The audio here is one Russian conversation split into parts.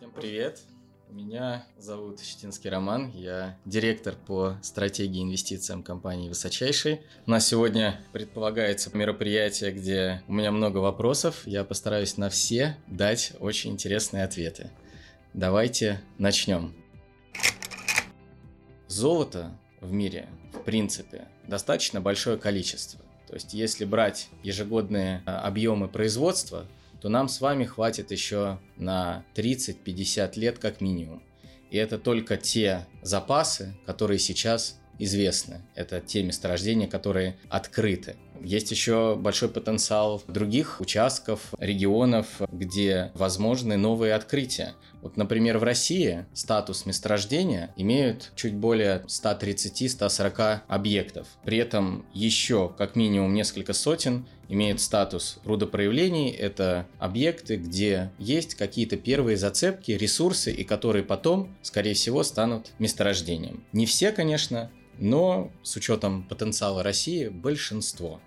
Всем привет! Меня зовут Щетинский Роман, я директор по стратегии инвестициям компании «Высочайший». У нас сегодня предполагается мероприятие, где у меня много вопросов, я постараюсь на все дать очень интересные ответы. Давайте начнем. Золото в мире, в принципе, достаточно большое количество. То есть, если брать ежегодные а, объемы производства, то нам с вами хватит еще на 30-50 лет как минимум. И это только те запасы, которые сейчас известны. Это те месторождения, которые открыты. Есть еще большой потенциал других участков, регионов, где возможны новые открытия. Вот, например, в России статус месторождения имеют чуть более 130-140 объектов. При этом еще как минимум несколько сотен имеют статус рудопроявлений. Это объекты, где есть какие-то первые зацепки, ресурсы, и которые потом, скорее всего, станут месторождением. Не все, конечно, но с учетом потенциала России большинство.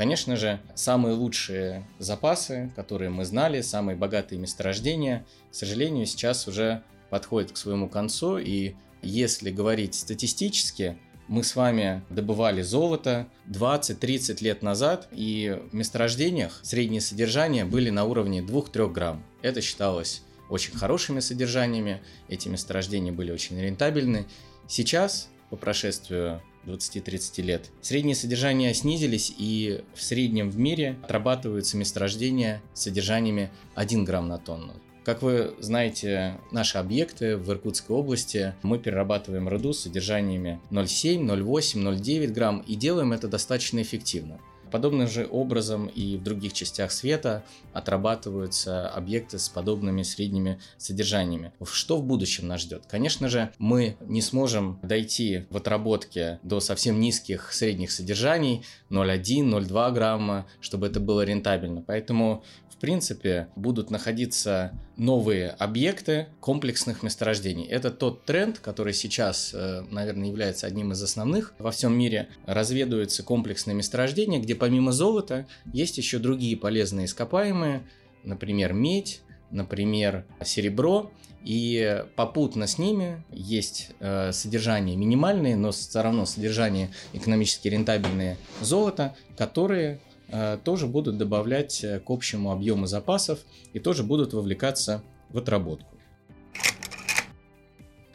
Конечно же, самые лучшие запасы, которые мы знали, самые богатые месторождения, к сожалению, сейчас уже подходят к своему концу. И если говорить статистически, мы с вами добывали золото 20-30 лет назад, и в месторождениях среднее содержание были на уровне 2-3 грамм. Это считалось очень хорошими содержаниями, эти месторождения были очень рентабельны. Сейчас, по прошествию 20-30 лет. Средние содержания снизились, и в среднем в мире отрабатываются месторождения с содержаниями 1 грамм на тонну. Как вы знаете, наши объекты в Иркутской области мы перерабатываем руду с содержаниями 0,7, 0,8, 0,9 грамм и делаем это достаточно эффективно. Подобным же образом и в других частях света отрабатываются объекты с подобными средними содержаниями. Что в будущем нас ждет? Конечно же, мы не сможем дойти в отработке до совсем низких средних содержаний 0,1, 0,2 грамма, чтобы это было рентабельно. Поэтому принципе, будут находиться новые объекты комплексных месторождений. Это тот тренд, который сейчас, э, наверное, является одним из основных. Во всем мире разведываются комплексные месторождения, где помимо золота есть еще другие полезные ископаемые, например, медь, например, серебро, и попутно с ними есть э, содержание минимальные, но все равно содержание экономически рентабельные золота, которые тоже будут добавлять э, к общему объему запасов и тоже будут вовлекаться в отработку.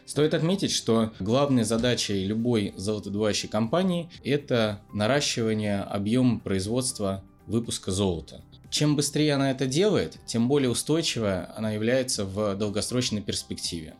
Стоит отметить, что главной задачей любой золотодобывающей компании – это наращивание объема производства выпуска золота. Чем быстрее она это делает, тем более устойчивая она является в долгосрочной перспективе.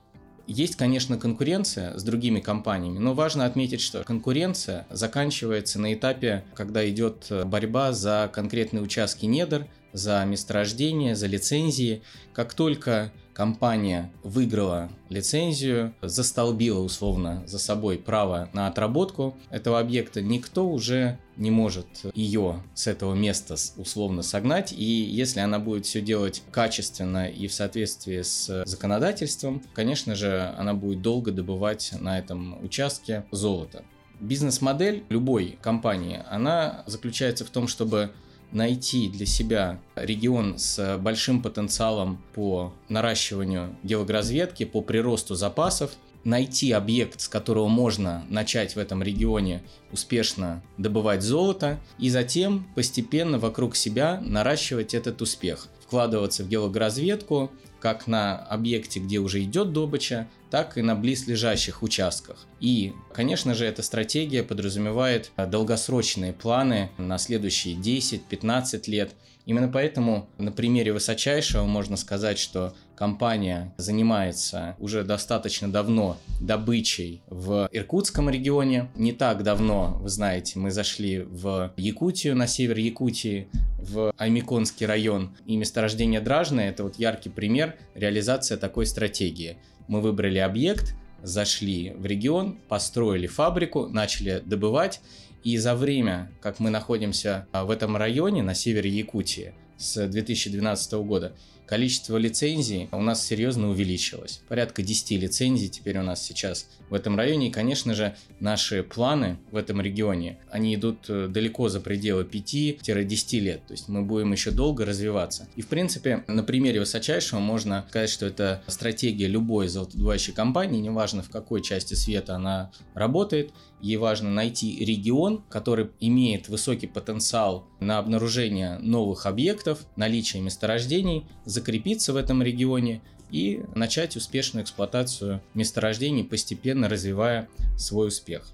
Есть, конечно, конкуренция с другими компаниями, но важно отметить, что конкуренция заканчивается на этапе, когда идет борьба за конкретные участки недр, за месторождение, за лицензии. Как только компания выиграла лицензию, застолбила условно за собой право на отработку этого объекта, никто уже не может ее с этого места условно согнать. И если она будет все делать качественно и в соответствии с законодательством, конечно же, она будет долго добывать на этом участке золото. Бизнес-модель любой компании, она заключается в том, чтобы найти для себя регион с большим потенциалом по наращиванию геологоразведки, по приросту запасов, найти объект, с которого можно начать в этом регионе успешно добывать золото, и затем постепенно вокруг себя наращивать этот успех, вкладываться в геологоразведку, как на объекте, где уже идет добыча, так и на близлежащих участках. И, конечно же, эта стратегия подразумевает долгосрочные планы на следующие 10-15 лет. Именно поэтому на примере высочайшего можно сказать, что компания занимается уже достаточно давно добычей в Иркутском регионе. Не так давно, вы знаете, мы зашли в Якутию, на север Якутии, в Аймиконский район. И месторождение Дражное – это вот яркий пример реализации такой стратегии. Мы выбрали объект, зашли в регион, построили фабрику, начали добывать. И за время, как мы находимся в этом районе на севере Якутии с 2012 года, количество лицензий у нас серьезно увеличилось. Порядка 10 лицензий теперь у нас сейчас в этом районе. И, конечно же, наши планы в этом регионе, они идут э, далеко за пределы 5-10 лет. То есть мы будем еще долго развиваться. И, в принципе, на примере высочайшего можно сказать, что это стратегия любой золотодобывающей компании, неважно в какой части света она работает, ей важно найти регион, который имеет высокий потенциал на обнаружение новых объектов, наличие месторождений, закрепиться в этом регионе и начать успешную эксплуатацию месторождений, постепенно развивая свой успех.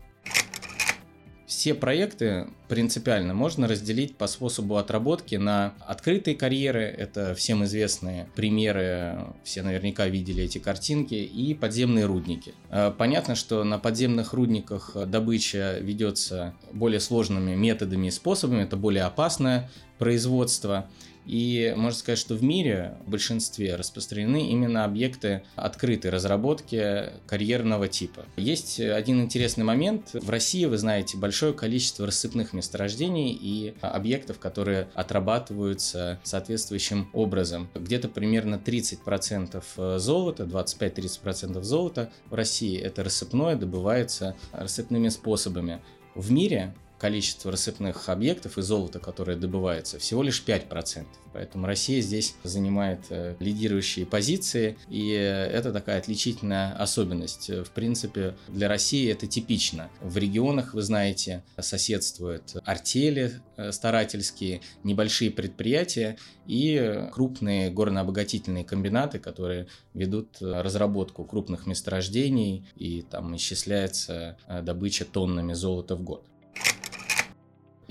Все проекты принципиально можно разделить по способу отработки на открытые карьеры, это всем известные примеры, все наверняка видели эти картинки, и подземные рудники. Э, понятно, что на подземных рудниках добыча ведется более сложными методами и способами, это более опасное производство. И можно сказать, что в мире в большинстве распространены именно объекты открытой разработки карьерного типа. Есть один интересный момент. В России, вы знаете, большое количество рассыпных месторождений и объектов, которые отрабатываются соответствующим образом. Где-то примерно 30% золота, 25-30% золота в России это рассыпное добывается рассыпными способами. В мире количество рассыпных объектов и золота, которое добывается, всего лишь 5%. Поэтому Россия здесь занимает э, лидирующие позиции, и это такая отличительная особенность. В принципе, для России это типично. В регионах, вы знаете, соседствуют артели э, старательские, небольшие предприятия и крупные горнообогатительные комбинаты, которые ведут разработку крупных месторождений, и там исчисляется э, добыча тоннами золота в год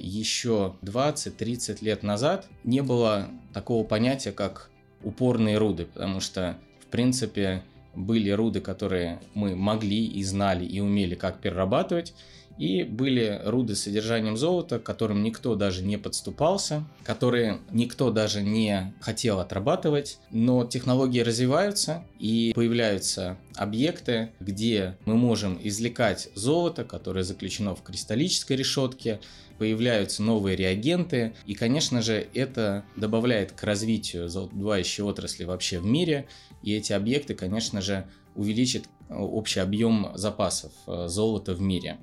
еще 20-30 лет назад не было такого понятия, как упорные руды, потому что, в принципе, были руды, которые мы могли и знали и умели как перерабатывать, и были руды с содержанием золота, к которым никто даже не подступался, которые никто даже не хотел отрабатывать. Но технологии развиваются и появляются объекты, где мы можем извлекать золото, которое заключено в кристаллической решетке, появляются новые реагенты, и, конечно же, это добавляет к развитию золотодобывающей отрасли вообще в мире, и эти объекты, конечно же, увеличат общий объем запасов э, золота в мире.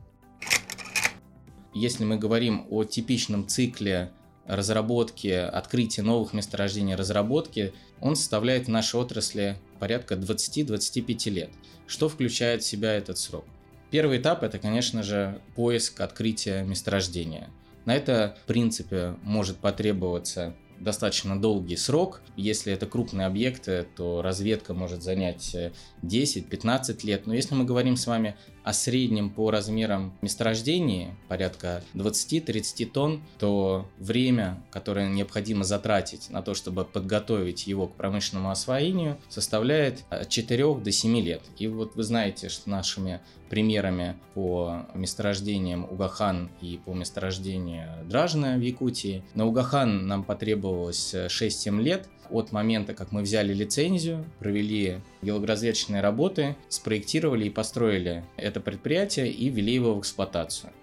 Если мы говорим о типичном цикле разработки, открытия новых месторождений разработки, он составляет в нашей отрасли порядка 20-25 лет. Что включает в себя этот срок? Первый этап это, конечно же, поиск открытия месторождения. На это, в принципе, может потребоваться достаточно долгий срок. Если это крупные объекты, то разведка может занять 10-15 э, лет. Но если мы говорим с вами о среднем по размерам месторождений, порядка 20-30 тонн, то время, которое необходимо затратить на то, чтобы подготовить его к промышленному освоению, составляет от 4 до 7 лет. И вот вы знаете, что нашими примерами по месторождениям Угахан и по месторождению Дражна в Якутии. На Угахан нам потребовалось 6-7 лет, от момента, как мы взяли лицензию, провели геологоразведочные работы, спроектировали и построили это предприятие и ввели его в эксплуатацию.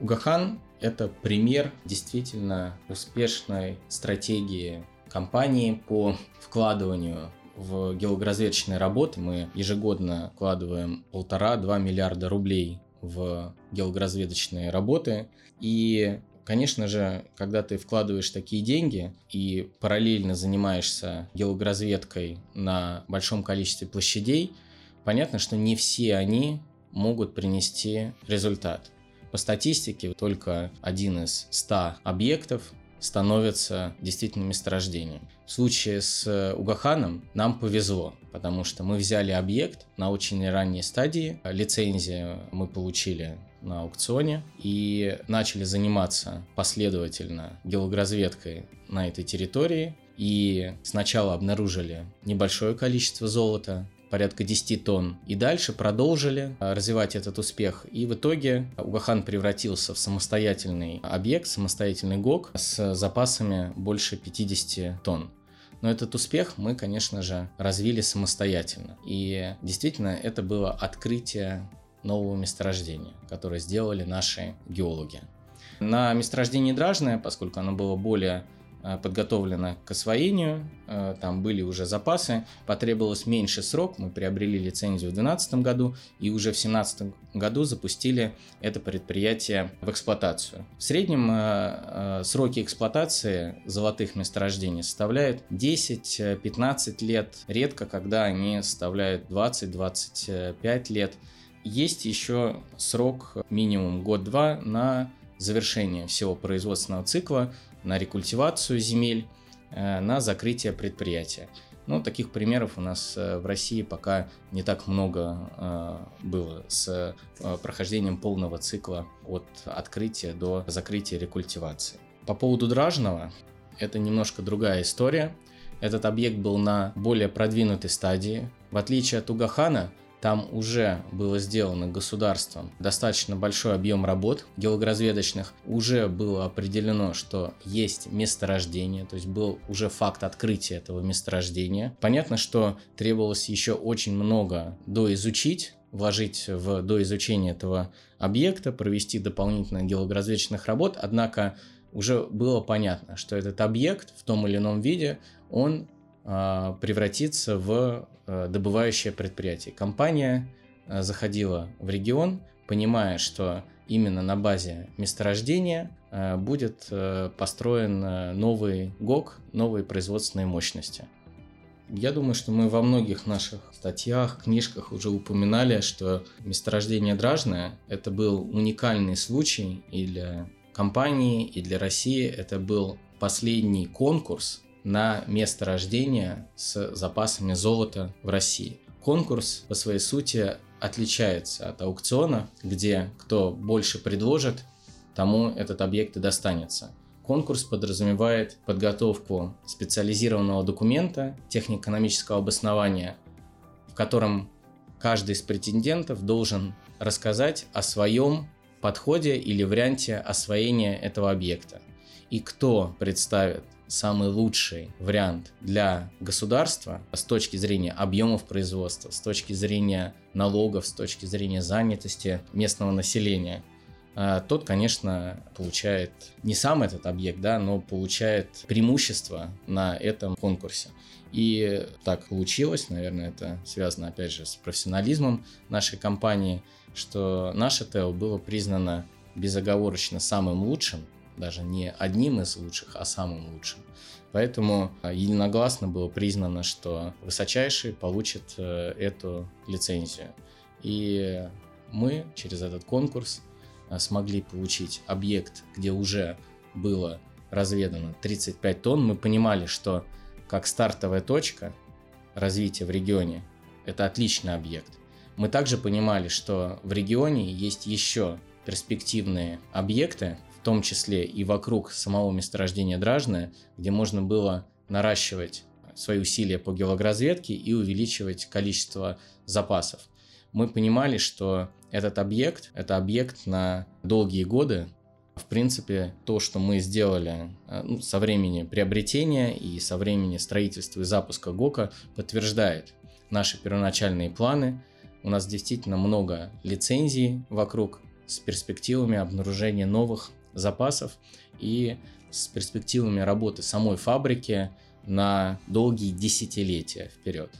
Угахан – это пример действительно успешной стратегии компании по вкладыванию в геологоразведочные работы. Мы ежегодно вкладываем полтора-два миллиарда рублей в геологоразведочные работы. И Конечно же, когда ты вкладываешь такие деньги и параллельно занимаешься геологоразведкой на большом количестве площадей, понятно, что не все они могут принести результат. По статистике, только один из 100 объектов становится действительно месторождением. В случае с Угаханом нам повезло, потому что мы взяли объект на очень ранней стадии. Лицензию мы получили на аукционе и начали заниматься последовательно геологоразведкой на этой территории. И сначала обнаружили небольшое количество золота, порядка 10 тонн. И дальше продолжили а, развивать этот успех. И в итоге Угахан превратился в самостоятельный объект, самостоятельный ГОК с запасами больше 50 тонн. Но этот успех мы, конечно же, развили самостоятельно. И действительно, это было открытие нового месторождения, которое сделали наши геологи. На месторождении Дражное, поскольку оно было более Э, подготовлена к освоению, э, там были уже запасы, потребовалось меньше срок, мы приобрели лицензию в 2012 году и уже в 2017 году запустили это предприятие в эксплуатацию. В среднем э, сроки эксплуатации золотых месторождений составляют 10-15 лет, редко когда они составляют 20-25 лет. Есть еще срок минимум год-два на завершение всего производственного цикла, на рекультивацию земель, э, на закрытие предприятия. Ну, таких примеров у нас э, в России пока не так много э, было с прохождением полного цикла от открытия до закрытия рекультивации. По поводу Дражного, это немножко другая история. Этот объект был на более продвинутой стадии. В отличие от Угахана, там уже было сделано государством достаточно большой объем работ геологоразведочных. Уже было определено, что есть месторождение, то есть был уже факт открытия этого месторождения. Понятно, что требовалось еще очень много доизучить, вложить в доизучение этого объекта, провести дополнительно геологоразведочных работ, однако уже было понятно, что этот объект в том или ином виде, он превратиться в а, добывающее предприятие. Компания а, заходила в регион, понимая, что именно на базе месторождения будет построен новый ГОК, новые производственные мощности. Я думаю, что мы во многих наших статьях, книжках уже упоминали, что месторождение Дражное – это был уникальный случай и для компании, и для России. Это был последний конкурс на место рождения с запасами золота в России. Конкурс по своей сути отличается от аукциона, где кто больше предложит, тому этот объект и достанется. Конкурс подразумевает подготовку специализированного документа технико-экономического обоснования, в котором каждый из претендентов должен рассказать о своем подходе или варианте освоения этого объекта. И кто представит самый лучший вариант для государства с точки зрения объемов производства, с точки зрения налогов, с точки зрения занятости местного населения, а, тот, конечно, получает не сам этот объект, да, но получает преимущество на этом конкурсе. И так получилось, наверное, это связано, опять же, с профессионализмом нашей компании, что наше ТЭО было признано безоговорочно самым лучшим даже не одним из лучших, а самым лучшим. Поэтому а, единогласно было признано, что высочайший получит э, эту лицензию. И мы через этот конкурс а, смогли получить объект, где уже было разведано 35 тонн. Мы понимали, что как стартовая точка развития в регионе это отличный объект. Мы также понимали, что в регионе есть еще перспективные объекты, том числе и вокруг самого месторождения Дражное, где можно было наращивать свои усилия по геологоразведке и увеличивать количество запасов. Мы понимали, что этот объект – это объект на долгие годы. В принципе, то, что мы сделали э, ну, со времени приобретения и со времени строительства и запуска ГОКа, подтверждает наши первоначальные планы. У нас действительно много лицензий вокруг с перспективами обнаружения новых запасов и с перспективами работы самой фабрики на долгие десятилетия вперед.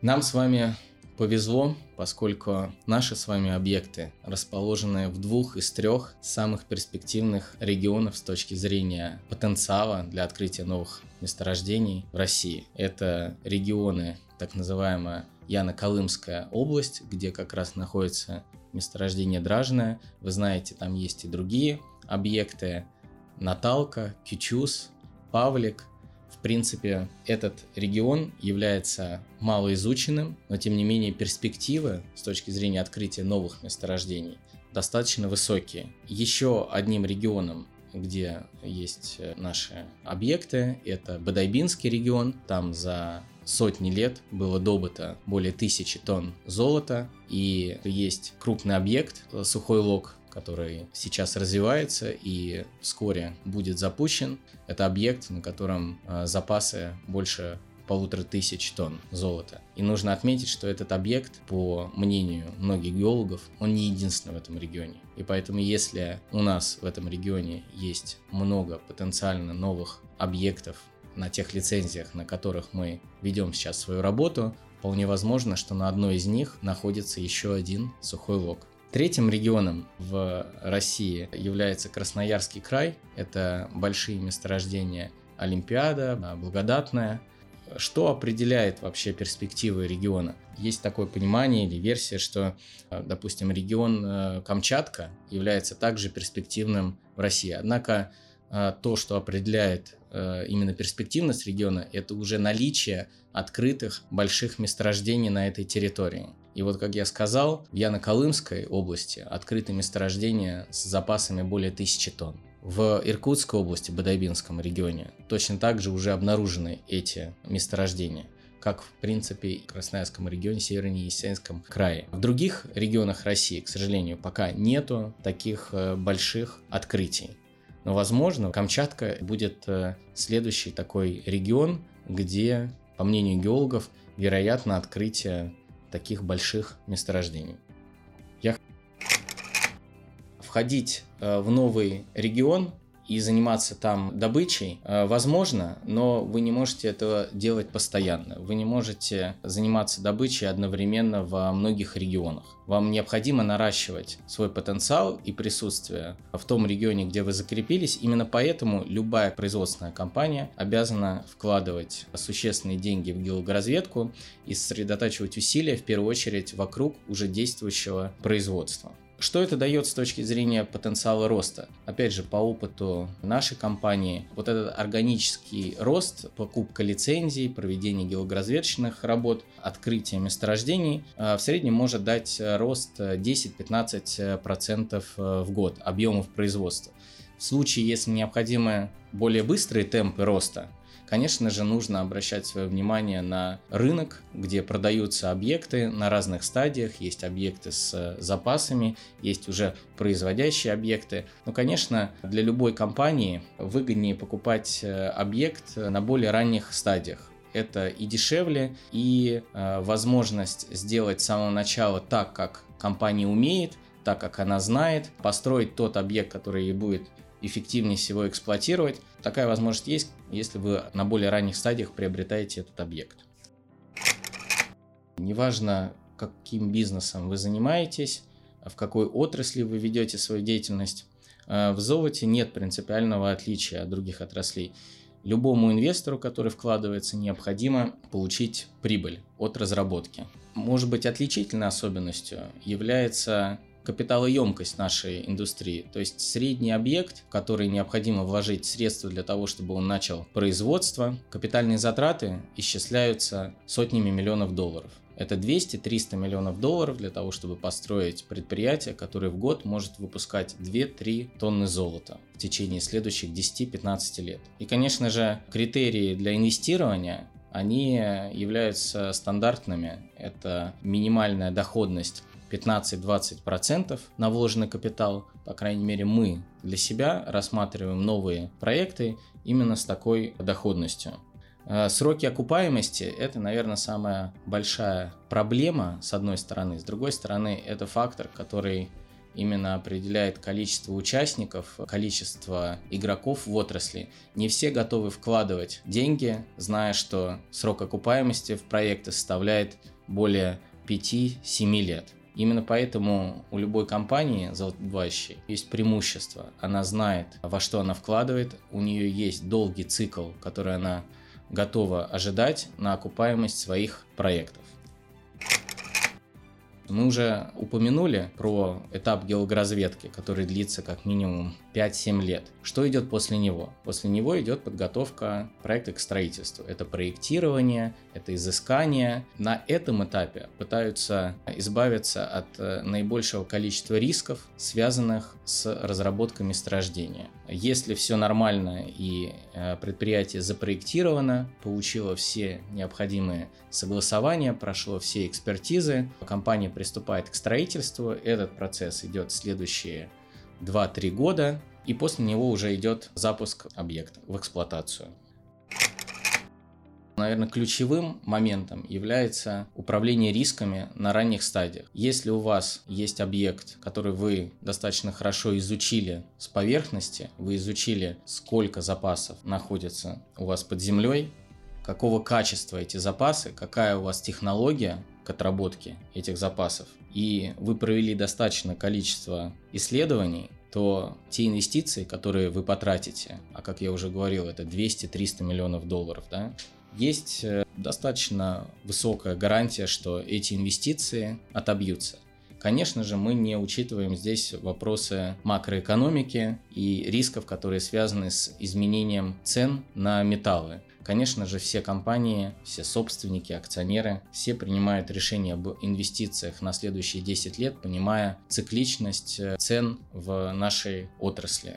Нам с вами повезло, поскольку наши с вами объекты расположены в двух из трех самых перспективных регионов с точки зрения потенциала для открытия новых месторождений в России. Это регионы, так называемая Яно-Колымская область, где как раз находится месторождение Дражное. Вы знаете, там есть и другие объекты. Наталка, Кючус, Павлик. В принципе, этот регион является малоизученным, но тем не менее перспективы с точки зрения открытия новых месторождений достаточно высокие. Еще одним регионом, где есть наши объекты, это Бадайбинский регион. Там за сотни лет было добыто более тысячи тонн золота, и есть крупный объект, э, сухой лог, который сейчас развивается и вскоре будет запущен. Это объект, на котором э, запасы больше полутора тысяч тонн золота. И нужно отметить, что этот объект, по мнению многих геологов, он не единственный в этом регионе. И поэтому, если у нас в этом регионе есть много потенциально новых объектов на тех лицензиях, на которых мы ведем сейчас свою работу, вполне возможно, что на одной из них находится еще один сухой лог. Третьим регионом в России является Красноярский край. Это большие месторождения Олимпиада, Благодатная. Что определяет вообще перспективы региона? Есть такое понимание или версия, что, допустим, регион э, Камчатка является также перспективным в России. Однако э, то, что определяет э, именно перспективность региона, это уже наличие открытых больших месторождений на этой территории. И вот, как я сказал, в Яно-Колымской области открыты месторождения с запасами более тысячи тонн. В Иркутской области, Бадайбинском регионе, точно так же уже обнаружены эти месторождения как в принципе в Красноярском регионе, Северо-Енисейском крае. В других регионах России, к сожалению, пока нету таких э, больших открытий. Но, возможно, Камчатка будет э, следующий такой регион, где, по мнению геологов, вероятно открытие таких больших месторождений. Я входить э, в новый регион и заниматься там добычей э, возможно, но вы не можете этого делать постоянно. Вы не можете заниматься добычей одновременно во многих регионах. Вам необходимо наращивать свой потенциал и присутствие в том регионе, где вы закрепились. Именно поэтому любая производственная компания обязана вкладывать существенные деньги в геологоразведку и сосредотачивать усилия в первую очередь вокруг уже действующего производства. Что это дает с точки зрения потенциала роста? Опять же, по опыту нашей компании, вот этот органический рост, покупка лицензий, проведение геологоразведочных работ, открытие месторождений э, в среднем может дать рост 10-15% э, в год объемов производства. В случае, если необходимы более быстрые темпы роста, Конечно же, нужно обращать свое внимание на рынок, где продаются объекты на разных стадиях. Есть объекты с запасами, есть уже производящие объекты. Но, конечно, для любой компании выгоднее покупать э, объект на более ранних стадиях это и дешевле, и э, возможность сделать с самого начала так, как компания умеет, так как она знает, построить тот объект, который ей будет эффективнее всего эксплуатировать. Такая возможность есть, если вы на более ранних стадиях приобретаете этот объект. Неважно, каким бизнесом вы занимаетесь, в какой отрасли вы ведете свою деятельность, э, в золоте нет принципиального отличия от других отраслей. Любому инвестору, который вкладывается, необходимо получить прибыль от разработки. Может быть, отличительной особенностью является капиталоемкость нашей индустрии. То есть средний объект, в который необходимо вложить средства для того, чтобы он начал производство, капитальные затраты исчисляются сотнями миллионов долларов. Это 200-300 миллионов долларов для того, чтобы построить предприятие, которое в год может выпускать 2-3 тонны золота в течение следующих 10-15 лет. И, конечно же, критерии для инвестирования они являются стандартными. Это минимальная доходность 15-20% на вложенный капитал. По крайней мере, мы для себя рассматриваем новые проекты именно с такой доходностью. Э, сроки окупаемости – это, наверное, самая большая проблема, с одной стороны. С другой стороны, это фактор, который именно определяет количество участников, количество игроков в отрасли. Не все готовы вкладывать деньги, зная, что срок окупаемости в проекты составляет более 5-7 лет. Именно поэтому у любой компании золотодобывающей есть преимущество. Она знает, во что она вкладывает, у нее есть долгий цикл, который она готова ожидать на окупаемость своих проектов. Мы уже упомянули про этап геологоразведки, который длится как минимум 5-7 лет. Что идет после него? После него идет подготовка проекта к строительству. Это проектирование, это изыскание. На этом этапе пытаются избавиться от э, наибольшего количества рисков, связанных с разработкой месторождения. Если все нормально и э, предприятие запроектировано, получило все необходимые согласования, прошло все экспертизы, компания приступает к строительству, этот процесс идет следующие 2-3 года, и после него уже идет запуск объекта в эксплуатацию. Наверное, ключевым моментом является управление рисками на ранних стадиях. Если у вас есть объект, который вы достаточно хорошо изучили с поверхности, вы изучили, сколько запасов находится у вас под землей, какого качества эти запасы, какая у вас технология к отработке этих запасов, и вы провели достаточное количество исследований, то те инвестиции, которые вы потратите, а как я уже говорил, это 200-300 миллионов долларов, да, есть э, достаточно высокая гарантия, что эти инвестиции отобьются. Конечно же, мы не учитываем здесь вопросы макроэкономики и рисков, которые связаны с изменением цен на металлы. Конечно же, все компании, все собственники, акционеры, все принимают решения об инвестициях на следующие 10 лет, понимая цикличность э, цен в нашей отрасли.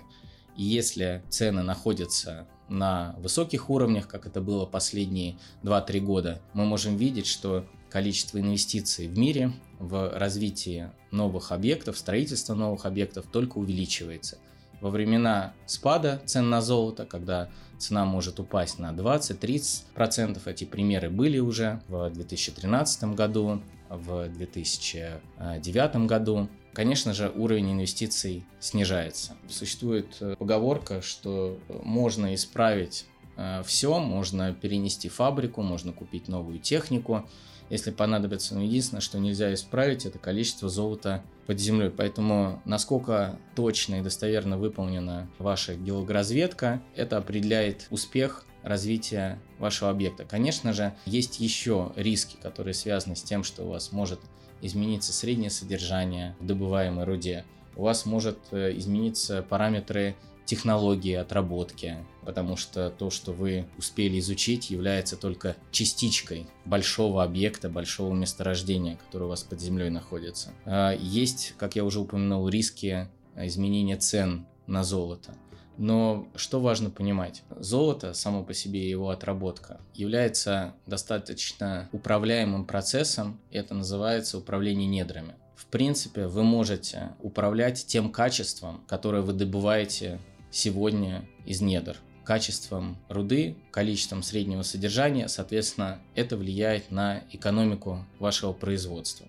И если цены находятся на высоких уровнях, как это было последние 2-3 года, мы можем видеть, что количество инвестиций в мире в развитие новых объектов, строительство новых объектов только увеличивается. Во времена спада цен на золото, когда цена может упасть на 20-30%, эти примеры были уже в 2013 году, в 2009 году, конечно же, уровень инвестиций снижается. Существует э, поговорка, что можно исправить э, все, можно перенести фабрику, можно купить новую технику, если понадобится. Но единственное, что нельзя исправить, это количество золота под землей. Поэтому насколько точно и достоверно выполнена ваша геологоразведка, это определяет успех развития вашего объекта. Конечно же, есть еще риски, которые связаны с тем, что у вас может измениться среднее содержание в добываемой руде. У вас может э, измениться параметры технологии отработки, потому что то, что вы успели изучить, является только частичкой большого объекта, большого месторождения, которое у вас под землей находится. А, есть, как я уже упомянул, риски изменения цен на золото. Но что важно понимать? Золото, само по себе его отработка, является достаточно управляемым процессом, это называется управление недрами. В принципе, вы можете управлять тем качеством, которое вы добываете сегодня из недр. Качеством руды, количеством среднего содержания, соответственно, это влияет на экономику вашего производства.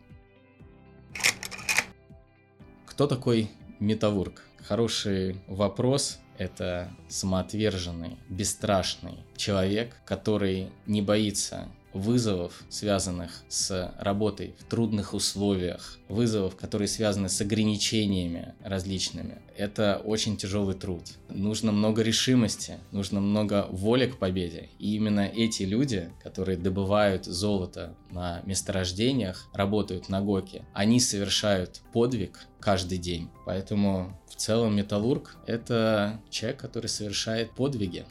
Кто такой металлург? Хороший вопрос. Это самоотверженный, бесстрашный человек, который не боится вызовов, связанных с работой в трудных условиях, вызовов, которые связаны с ограничениями различными. Это очень тяжелый труд. Нужно много решимости, нужно много воли к победе. И именно эти люди, которые добывают золото на месторождениях, работают на ГОКе, они совершают подвиг каждый день. Поэтому в целом металлург – это человек, который совершает подвиги.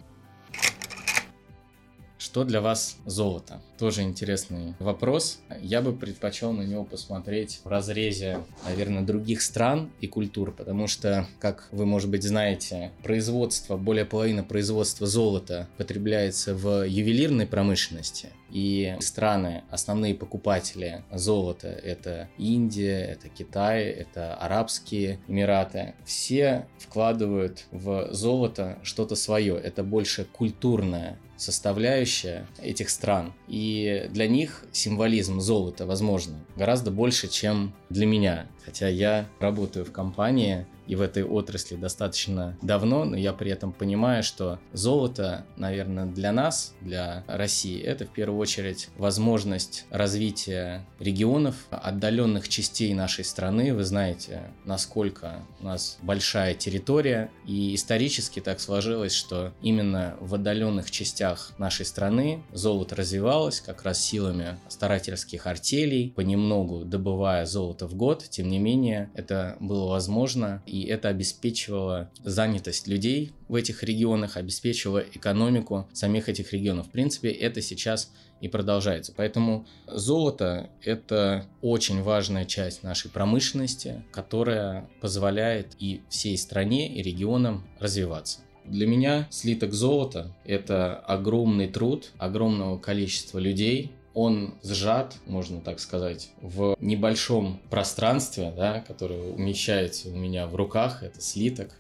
Что для вас золото? Тоже интересный вопрос. Я бы предпочел на него посмотреть в разрезе, наверное, других стран и культур, потому что, как вы, может быть, знаете, производство, более половины производства золота потребляется в ювелирной промышленности. И страны, основные покупатели золота, это Индия, это Китай, это Арабские Эмираты. Все вкладывают в золото что-то свое. Это больше культурная составляющая этих стран. И для них символизм золота, возможно, гораздо больше, чем для меня. Хотя я работаю в компании, и в этой отрасли достаточно давно, но я при этом понимаю, что золото, наверное, для нас, для России, это в первую очередь возможность развития регионов, отдаленных частей нашей страны. Вы знаете, насколько у нас большая территория, и исторически так сложилось, что именно в отдаленных частях нашей страны золото развивалось как раз силами старательских артелей, понемногу добывая золото в год. Тем не менее, это было возможно, и и это обеспечивало занятость людей в этих регионах, обеспечивало экономику самих этих регионов. В принципе, это сейчас и продолжается. Поэтому золото – это очень важная часть нашей промышленности, которая позволяет и всей стране, и регионам развиваться. Для меня слиток золота – это огромный труд огромного количества людей, он сжат, можно так сказать, в небольшом пространстве, да, которое умещается у меня в руках. Это слиток,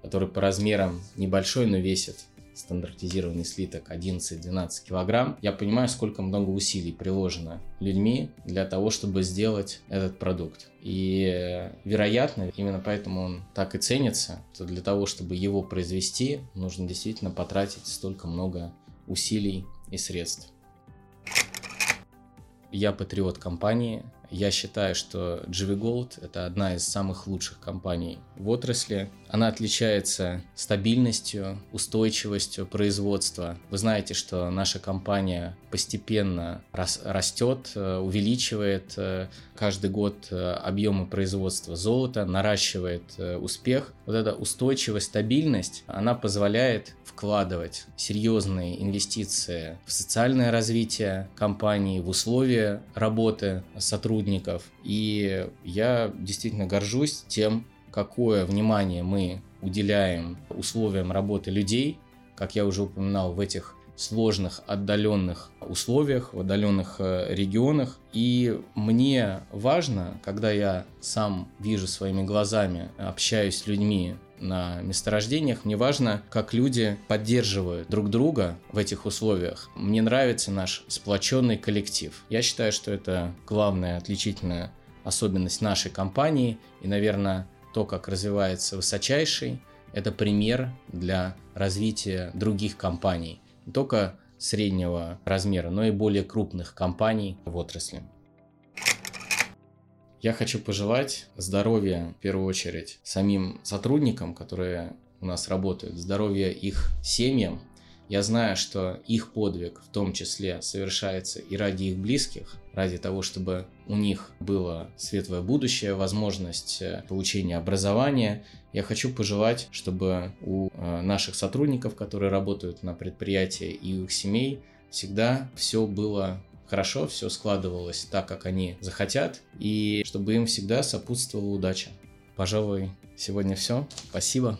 который по размерам небольшой, но весит стандартизированный слиток 11-12 килограмм, я понимаю, сколько много усилий приложено людьми для того, чтобы сделать этот продукт. И, вероятно, именно поэтому он так и ценится, что для того, чтобы его произвести, нужно действительно потратить столько много усилий и средств. Я патриот компании, я считаю, что GV Gold – это одна из самых лучших компаний в отрасли. Она отличается стабильностью, устойчивостью производства. Вы знаете, что наша компания постепенно растет, э, увеличивает э, каждый год э, объемы производства золота, наращивает успех. Вот эта устойчивость, стабильность, она позволяет вкладывать серьезные инвестиции в социальное развитие компании, в условия работы сотрудников. И я действительно горжусь тем, какое внимание мы уделяем условиям работы людей, как я уже упоминал, в этих сложных, отдаленных условиях, в отдаленных э, регионах. И мне важно, когда я сам вижу своими глазами, общаюсь с людьми на месторождениях, мне важно, как люди поддерживают друг друга в этих условиях. Мне нравится наш сплоченный коллектив. Я считаю, что это главная отличительная особенность нашей компании и, наверное, то, как развивается высочайший, это пример для развития других компаний. Не только среднего размера, но и более крупных компаний в отрасли. Я хочу пожелать здоровья, в первую очередь, самим сотрудникам, которые у нас работают, здоровья их семьям. Я знаю, что их подвиг в том числе совершается и ради их близких, ради того, чтобы у них было светлое будущее, возможность э, получения образования. Я хочу пожелать, чтобы у э, наших сотрудников, которые работают на предприятии и у их семей, всегда все было хорошо, все складывалось так, как они захотят, и чтобы им всегда сопутствовала удача. Пожалуй, сегодня все. Спасибо.